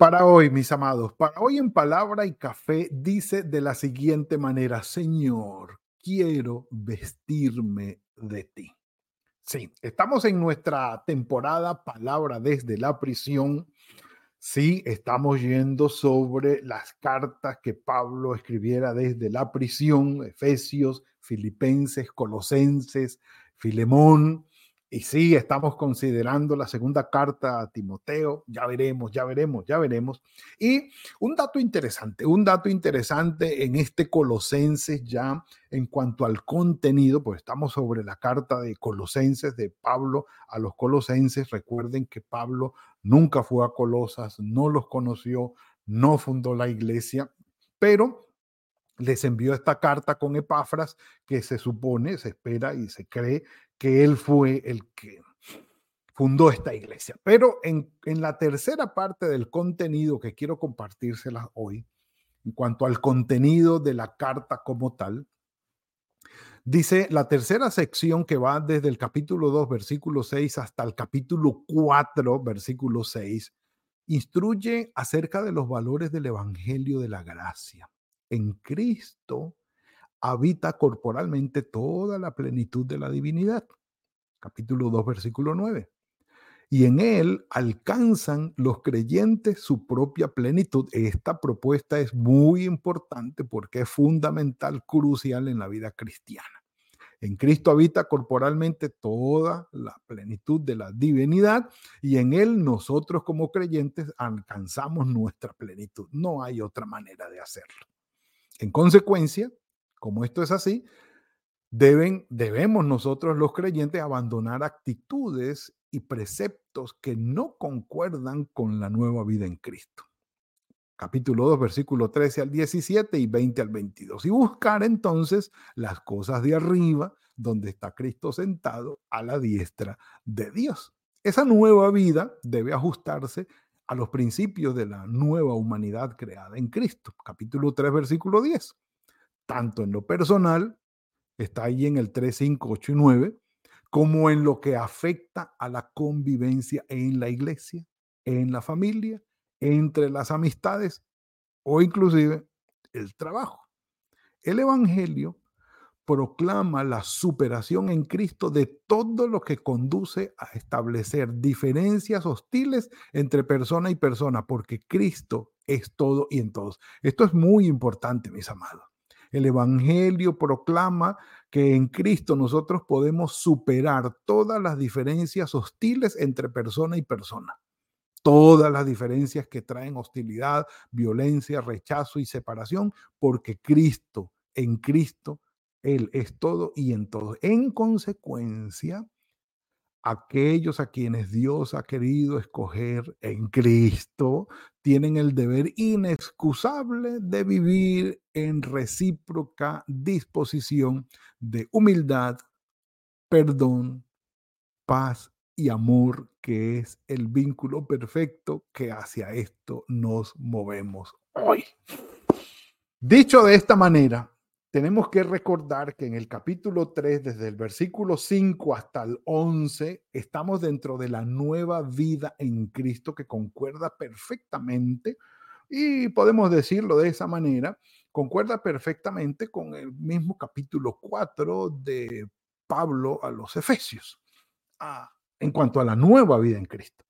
Para hoy, mis amados, para hoy en palabra y café dice de la siguiente manera, Señor, quiero vestirme de ti. Sí, estamos en nuestra temporada Palabra desde la prisión. Sí, estamos yendo sobre las cartas que Pablo escribiera desde la prisión, Efesios, Filipenses, Colosenses, Filemón, y sí, estamos considerando la segunda carta a Timoteo, ya veremos, ya veremos, ya veremos. Y un dato interesante, un dato interesante en este Colosenses ya en cuanto al contenido, pues estamos sobre la carta de Colosenses de Pablo a los Colosenses. Recuerden que Pablo nunca fue a Colosas, no los conoció, no fundó la iglesia, pero les envió esta carta con Epafras que se supone, se espera y se cree que él fue el que fundó esta iglesia. Pero en, la tercera parte del contenido que quiero compartírselas hoy, en cuanto al contenido de la carta como tal, dice la tercera sección que va desde el capítulo 2, versículo 6 hasta el capítulo 4, versículo 6, instruye acerca de los valores del Evangelio de la Gracia. En Cristo habita corporalmente toda la plenitud de la divinidad. Capítulo 2, versículo 9. Y en él alcanzan los creyentes su propia plenitud. Esta propuesta es muy importante porque es fundamental, crucial en la vida cristiana. En Cristo habita corporalmente toda la plenitud de la divinidad y en Él nosotros como creyentes alcanzamos nuestra plenitud. No hay otra manera de hacerlo. En consecuencia, como esto es así, deben, debemos nosotros los creyentes abandonar actitudes y preceptos que no concuerdan con la nueva vida en Cristo. Capítulo 2, versículo 13 al 17 y 20 al 22. Y buscar entonces las cosas de arriba, donde está Cristo sentado a la diestra de Dios. Esa nueva vida debe ajustarse a los principios de la nueva humanidad creada en Cristo. Capítulo 3, versículo 10 tanto en lo personal, está ahí en el 3, 5, 8 y 9, como en lo que afecta a la convivencia en la iglesia, en la familia, entre las amistades o inclusive el trabajo. El Evangelio proclama la superación en Cristo de todo lo que conduce a establecer diferencias hostiles entre persona y persona, porque Cristo es todo y en todos. Esto es muy importante, mis amados. El Evangelio proclama que en Cristo nosotros podemos superar todas las diferencias hostiles entre persona y persona. Todas las diferencias que traen hostilidad, violencia, rechazo y separación, porque Cristo, en Cristo, Él es todo y en todo. En consecuencia, aquellos a quienes Dios ha querido escoger en Cristo tienen el deber inexcusable de vivir en recíproca disposición de humildad, perdón, paz y amor, que es el vínculo perfecto que hacia esto nos movemos hoy. Dicho de esta manera, tenemos que recordar que en el capítulo 3, desde el versículo 5 hasta el 11, estamos dentro de la nueva vida en Cristo que concuerda perfectamente, y podemos decirlo de esa manera, concuerda perfectamente con el mismo capítulo 4 de Pablo a los Efesios, en cuanto a la nueva vida en Cristo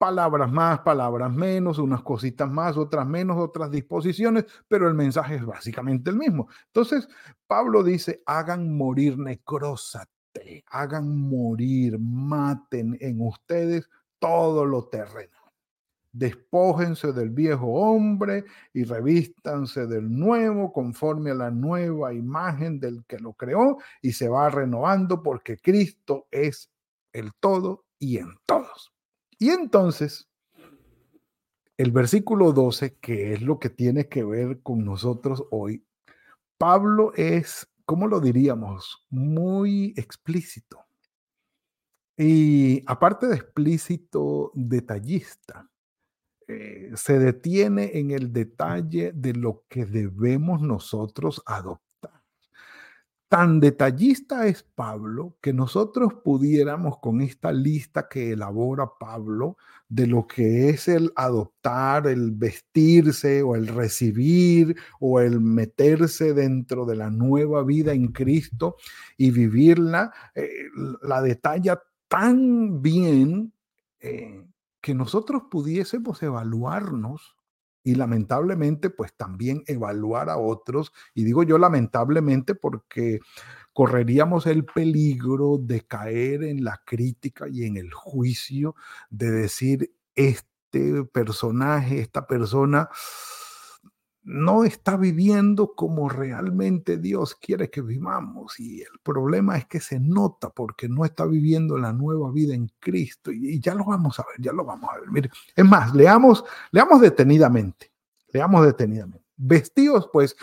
palabras más, palabras menos, unas cositas más, otras menos, otras disposiciones, pero el mensaje es básicamente el mismo. Entonces, Pablo dice, hagan morir necrósate, hagan morir, maten en ustedes todo lo terreno. Despójense del viejo hombre y revístanse del nuevo conforme a la nueva imagen del que lo creó y se va renovando porque Cristo es el todo y en todos. Y entonces, el versículo 12, que es lo que tiene que ver con nosotros hoy, Pablo es, ¿cómo lo diríamos? Muy explícito. Y aparte de explícito, detallista. Eh, se detiene en el detalle de lo que debemos nosotros adoptar Tan detallista es Pablo que nosotros pudiéramos con esta lista que elabora Pablo de lo que es el adoptar, el vestirse o el recibir o el meterse dentro de la nueva vida en Cristo y vivirla, eh, la detalla tan bien eh, que nosotros pudiésemos evaluarnos y lamentablemente pues también evaluar a otros. Y digo yo lamentablemente porque correríamos el peligro de caer en la crítica y en el juicio de decir, este personaje, esta persona no está viviendo como realmente Dios quiere que vivamos. Y el problema es que se nota porque no está viviendo la nueva vida en Cristo. Y, ya lo vamos a ver, ya lo vamos a ver. Mire, es más, leamos, leamos detenidamente, leamos detenidamente. Vestidos, pues,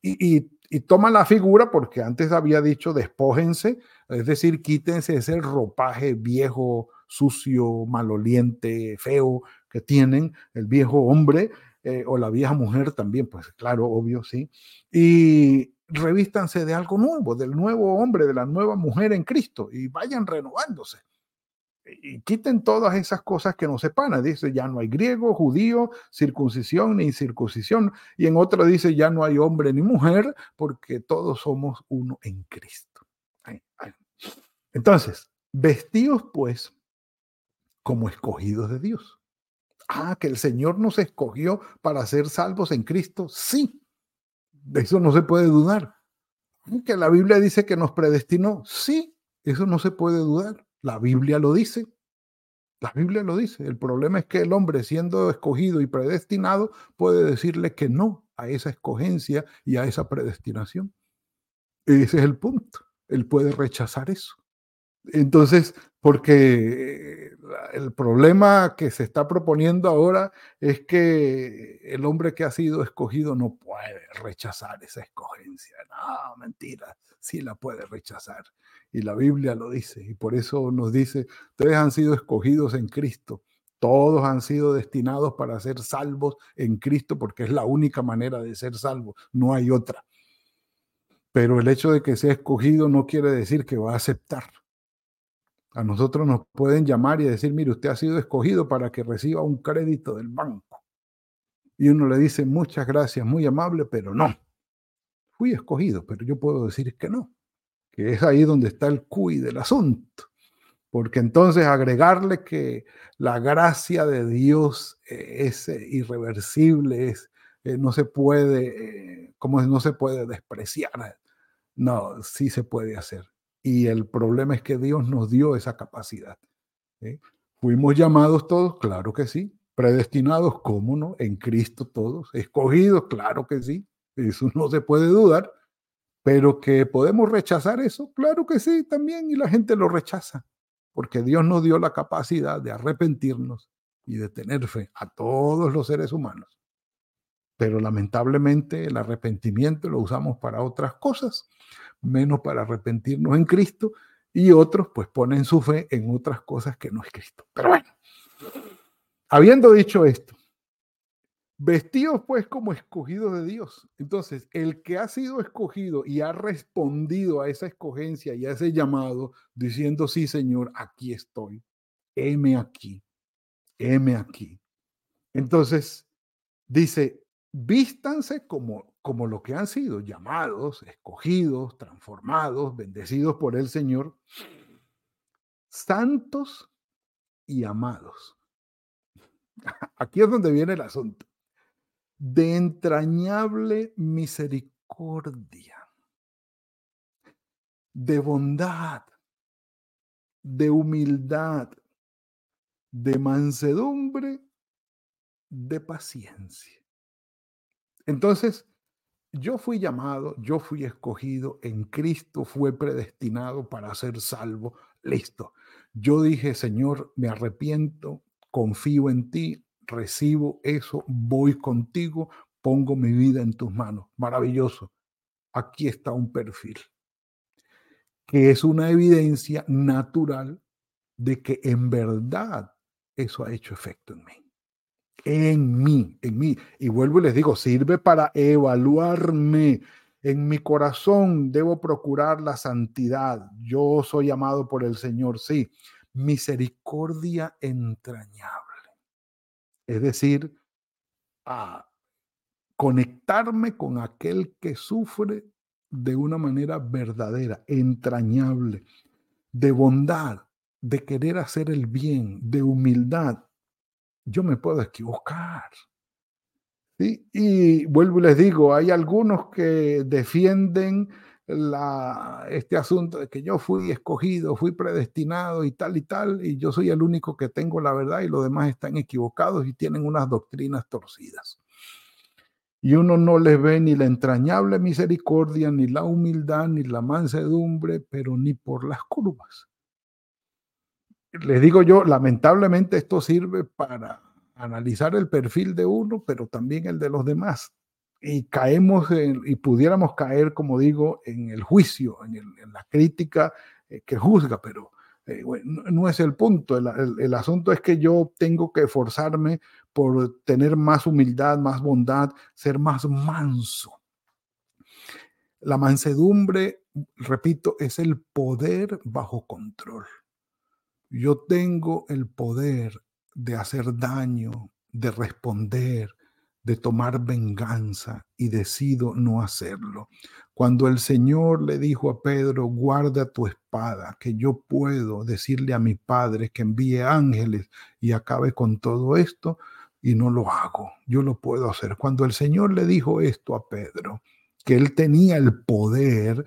y, y, y toma la figura porque antes había dicho despójense, es decir, quítense ese ropaje viejo, sucio, maloliente, feo que tienen el viejo hombre eh, o la vieja mujer también, pues claro, obvio, sí. Y revístanse de algo nuevo, del nuevo hombre, de la nueva mujer en Cristo y vayan renovándose. Y quiten todas esas cosas que nos separan. Dice, ya no hay griego, judío, circuncisión ni incircuncisión. Y en otra dice, ya no hay hombre ni mujer, porque todos somos uno en Cristo. Entonces, vestidos pues como escogidos de Dios. Ah, que el Señor nos escogió para ser salvos en Cristo. Sí, de eso no se puede dudar. Que la Biblia dice que nos predestinó. Sí, eso no se puede dudar. La Biblia lo dice. La Biblia lo dice. El problema es que el hombre, siendo escogido y predestinado, puede decirle que no a esa escogencia y a esa predestinación. Ese es el punto. Él puede rechazar eso. Entonces, porque el problema que se está proponiendo ahora es que el hombre que ha sido escogido no puede rechazar esa escogencia. No, mentira, sí la puede rechazar. Y la Biblia lo dice. Y por eso nos dice, ustedes han sido escogidos en Cristo. Todos han sido destinados para ser salvos en Cristo porque es la única manera de ser salvos. No hay otra. Pero el hecho de que sea escogido no quiere decir que va a aceptar a nosotros nos pueden llamar y decir, mire, usted ha sido escogido para que reciba un crédito del banco. Y uno le dice, muchas gracias, muy amable, pero no. Fui escogido, pero yo puedo decir que no, que es ahí donde está el cuy del asunto. Porque entonces agregarle que la gracia de Dios eh, es eh, irreversible, es, eh, no se puede, como no se puede despreciar. No, sí se puede hacer. Y el problema es que Dios nos dio esa capacidad. ¿Fuimos llamados todos? Claro que sí. Predestinados, ¿cómo no? En Cristo todos. Escogidos, claro que sí. Eso no se puede dudar. Pero que podemos rechazar eso, claro que sí, también. Y la gente lo rechaza. Porque Dios nos dio la capacidad de arrepentirnos y de tener fe a todos los seres humanos. Pero lamentablemente el arrepentimiento lo usamos para otras cosas menos para arrepentirnos en Cristo, y otros pues ponen su fe en otras cosas que no es Cristo. Pero bueno, habiendo dicho esto, vestidos pues como escogidos de Dios. Entonces, el que ha sido escogido y ha respondido a esa escogencia y a ese llamado, diciendo, sí, Señor, aquí estoy, heme aquí, heme aquí. Entonces, dice, vístanse como, como lo que han sido llamados, escogidos, transformados, bendecidos por el Señor, santos y amados. Aquí es donde viene el asunto. De entrañable misericordia, de bondad, de humildad, de mansedumbre, de paciencia. Entonces, yo fui llamado, yo fui escogido, en Cristo fue predestinado para ser salvo. Listo. Yo dije, Señor, me arrepiento, confío en ti, recibo eso, voy contigo, pongo mi vida en tus manos. Maravilloso. Aquí está un perfil que es una evidencia natural de que en verdad eso ha hecho efecto en mí. En mí, en mí. Y vuelvo y les digo, sirve para evaluarme. En mi corazón debo procurar la santidad. Yo soy amado por el Señor, sí. Misericordia entrañable. Es decir, a conectarme con aquel que sufre de una manera verdadera, entrañable, de bondad, de querer hacer el bien, de humildad, yo me puedo equivocar. Y vuelvo y les digo, hay algunos que defienden la, este asunto de que yo fui escogido, fui predestinado y tal y tal, y yo soy el único que tengo la verdad y los demás están equivocados y tienen unas doctrinas torcidas. Y uno no les ve ni la entrañable misericordia, ni la humildad, ni la mansedumbre, pero ni por las curvas les digo yo, lamentablemente esto sirve para analizar el perfil de uno, pero también el de los demás. Y caemos y pudiéramos caer, como digo, en el juicio, en, la crítica eh, que juzga, pero eh, no, es el punto. El, asunto es que yo tengo que esforzarme por tener más humildad, más bondad, ser más manso. La mansedumbre, repito, es el poder bajo control. Yo tengo el poder de hacer daño, de responder, de tomar venganza y decido no hacerlo. Cuando el Señor le dijo a Pedro, guarda tu espada, que yo puedo decirle a mi Padre que envíe ángeles y acabe con todo esto, y no lo hago, yo lo puedo hacer. Cuando el Señor le dijo esto a Pedro, que él tenía el poder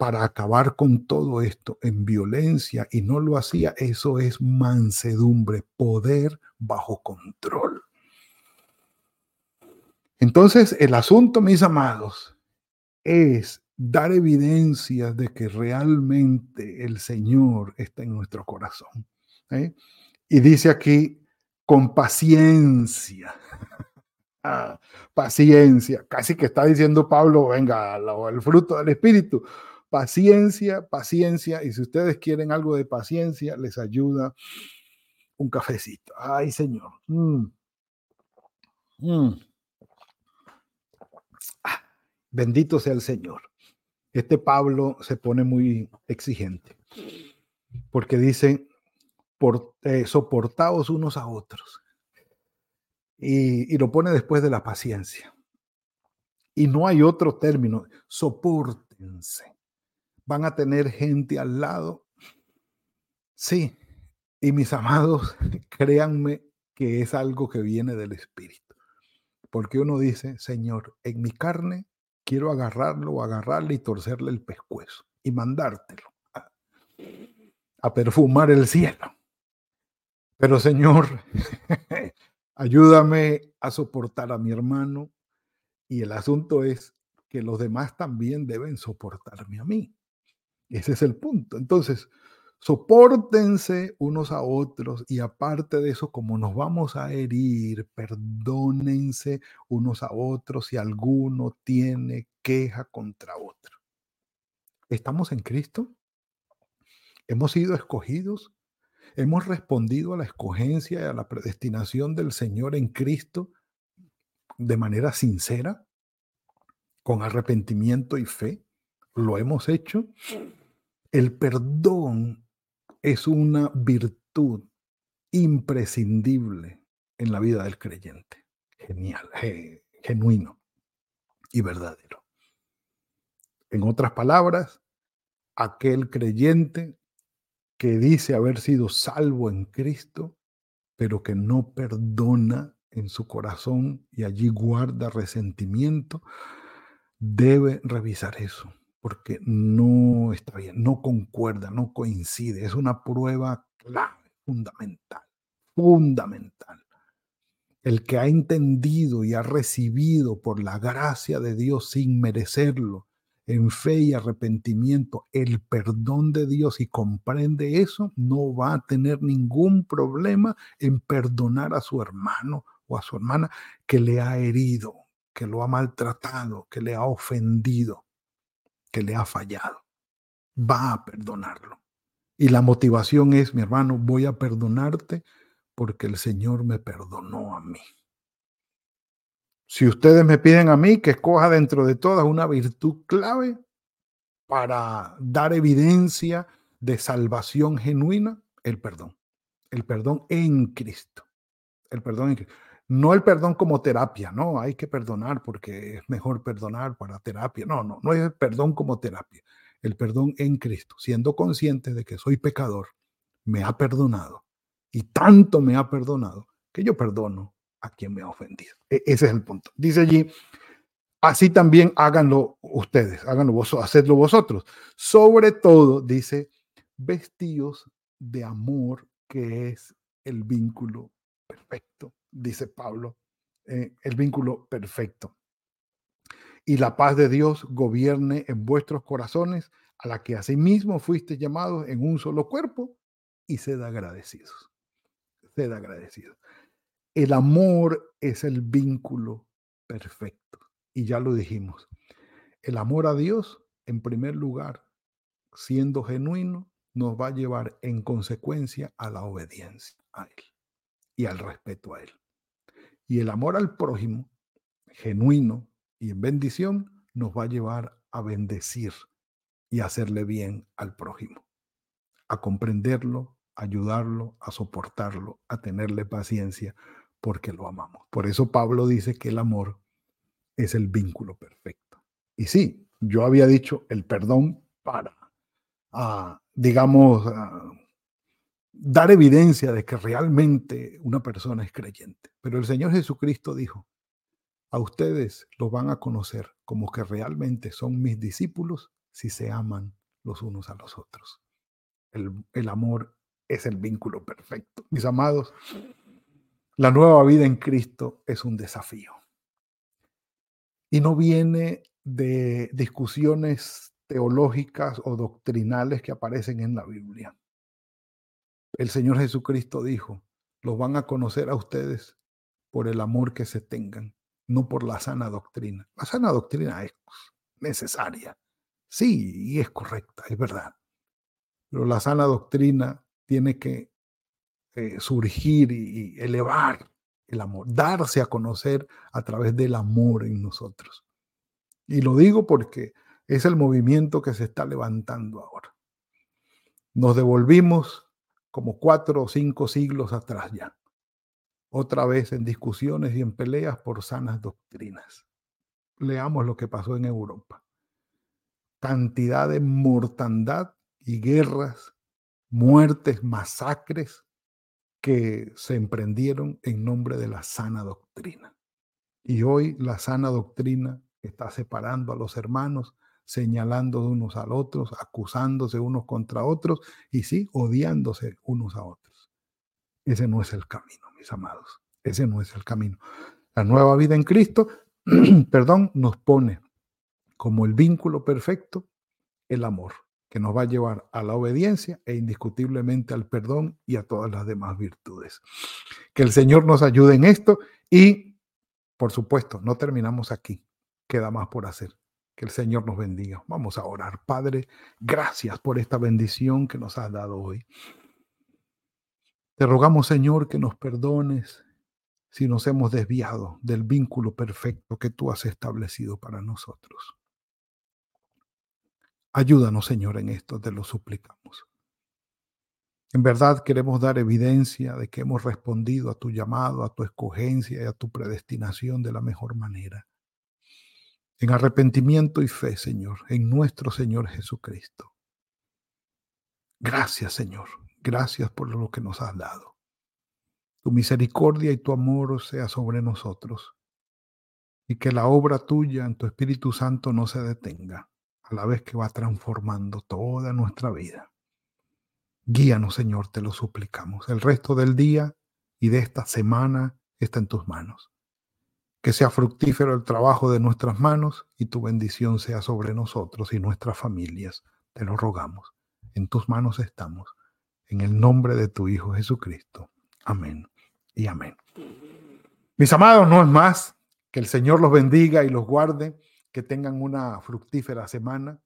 para acabar con todo esto en violencia y no lo hacía, eso es mansedumbre, poder bajo control. Entonces, el asunto, mis amados, es dar evidencia de que realmente el Señor está en nuestro corazón. ¿eh? Y dice aquí, con paciencia. Ah, paciencia, casi que está diciendo Pablo, venga, el fruto del Espíritu Paciencia, paciencia. Y si ustedes quieren algo de paciencia, les ayuda un cafecito. Ay, Señor. Mm. Mm. Ah, bendito sea el Señor. Este Pablo se pone muy exigente porque dice, por, eh, soportaos unos a otros. Y, y, lo pone después de la paciencia. Y no hay otro término, soportense van a tener gente al lado. Sí, y mis amados, créanme que es algo que viene del Espíritu. Porque uno dice, Señor, en mi carne quiero agarrarlo agarrarle y torcerle el pescuezo y mandártelo a, a perfumar el cielo. Pero Señor, ayúdame a soportar a mi hermano y el asunto es que los demás también deben soportarme a mí. Ese es el punto. Entonces, soportense unos a otros y aparte de eso, como nos vamos a herir, perdónense unos a otros si alguno tiene queja contra otro. ¿Estamos en Cristo? ¿Hemos sido escogidos? ¿Hemos respondido a la escogencia y a la predestinación del Señor en Cristo de manera sincera, con arrepentimiento y fe? ¿Lo hemos hecho? El perdón es una virtud imprescindible en la vida del creyente. Genial, genuino y verdadero. En otras palabras, aquel creyente que dice haber sido salvo en Cristo, pero que no perdona en su corazón y allí guarda resentimiento, debe revisar eso porque no está bien, no concuerda, no coincide. Es una prueba clave, fundamental, fundamental. El que ha entendido y ha recibido por la gracia de Dios sin merecerlo en fe y arrepentimiento el perdón de Dios y comprende eso, no va a tener ningún problema en perdonar a su hermano o a su hermana que le ha herido, que lo ha maltratado, que le ha ofendido, que le ha fallado. Va a perdonarlo. Y la motivación es, mi hermano, voy a perdonarte porque el Señor me perdonó a mí. Si ustedes me piden a mí que escoja dentro de todas una virtud clave para dar evidencia de salvación genuina, el perdón. El perdón en Cristo. El perdón en Cristo. No el perdón como terapia, no, hay que perdonar porque es mejor perdonar para terapia. No, no, no es el perdón como terapia. El perdón en Cristo, siendo consciente de que soy pecador, me ha perdonado y tanto me ha perdonado que yo perdono a quien me ha ofendido. E, ese es el punto. Dice allí, así también háganlo ustedes, háganlo vosotros, hacedlo vosotros. Sobre todo, dice, vestidos de amor, que es el vínculo perfecto, dice Pablo, eh, el vínculo perfecto. Y la paz de Dios gobierne en vuestros corazones, a la que asimismo fuiste llamados en un solo cuerpo, y sed agradecidos. Sed agradecidos. El amor es el vínculo perfecto. Y ya lo dijimos. El amor a Dios, en primer lugar, siendo genuino, nos va a llevar en consecuencia a la obediencia a Él y al respeto a Él. Y el amor al prójimo, genuino y en bendición, nos va a llevar a bendecir y hacerle bien al prójimo, a comprenderlo, ayudarlo, a soportarlo, a tenerle paciencia, porque lo amamos. Por eso Pablo dice que el amor es el vínculo perfecto. Y sí, yo había dicho el perdón para, ah, digamos, ah, dar evidencia de que realmente una persona es creyente. Pero el Señor Jesucristo dijo, a ustedes los van a conocer como que realmente son mis discípulos si se aman los unos a los otros. El, el amor es el vínculo perfecto. Mis amados, la nueva vida en Cristo es un desafío. Y no viene de discusiones teológicas o doctrinales que aparecen en la Biblia. El Señor Jesucristo dijo, los van a conocer a ustedes por el amor que se tengan, no por la sana doctrina. La sana doctrina es necesaria, sí, y es correcta, es verdad. Pero la sana doctrina tiene que eh, surgir y, elevar el amor, darse a conocer a través del amor en nosotros. Y lo digo porque es el movimiento que se está levantando ahora. Nos devolvimos como cuatro o cinco siglos atrás ya, otra vez en discusiones y en peleas por sanas doctrinas. Leamos lo que pasó en Europa. Cantidad de mortandad y guerras, muertes, masacres, que se emprendieron en nombre de la sana doctrina. Y hoy la sana doctrina está separando a los hermanos, señalando unos a otros, acusándose unos contra otros y sí, odiándose unos a otros. Ese no es el camino, mis amados. Ese no es el camino. La nueva vida en Cristo, perdón, nos pone como el vínculo perfecto el amor que nos va a llevar a la obediencia e indiscutiblemente al perdón y a todas las demás virtudes. Que el Señor nos ayude en esto y, por supuesto, no terminamos aquí. Queda más por hacer. Que el Señor nos bendiga. Vamos a orar. Padre, gracias por esta bendición que nos has dado hoy. Te rogamos, Señor, que nos perdones si nos hemos desviado del vínculo perfecto que tú has establecido para nosotros. Ayúdanos, Señor, en esto, te lo suplicamos. En verdad queremos dar evidencia de que hemos respondido a tu llamado, a tu escogencia y a tu predestinación de la mejor manera. En arrepentimiento y fe, Señor, en nuestro Señor Jesucristo. Gracias, Señor. Gracias por lo que nos has dado. Tu misericordia y tu amor sea sobre nosotros. Y que la obra tuya en tu Espíritu Santo no se detenga a la vez que va transformando toda nuestra vida. Guíanos, Señor, te lo suplicamos. El resto del día y de esta semana está en tus manos. Que sea fructífero el trabajo de nuestras manos y tu bendición sea sobre nosotros y nuestras familias. Te lo rogamos. En tus manos estamos. En el nombre de tu Hijo Jesucristo. Amén y amén. Mis amados, no es más. Que el Señor los bendiga y los guarde. Que tengan una fructífera semana.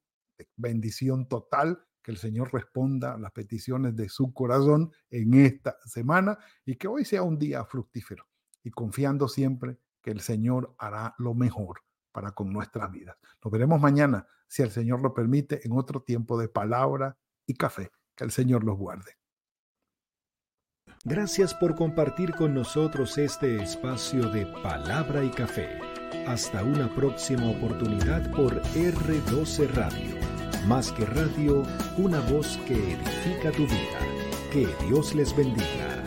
Bendición total. Que el Señor responda a las peticiones de su corazón en esta semana y que hoy sea un día fructífero y confiando siempre que el Señor hará lo mejor para con nuestras vidas. Nos veremos mañana, si el Señor lo permite, en otro tiempo de palabra y café. Que el Señor los guarde. Gracias por compartir con nosotros este espacio de palabra y café. Hasta una próxima oportunidad por R12 Radio. Más que radio, una voz que edifica tu vida. Que Dios les bendiga.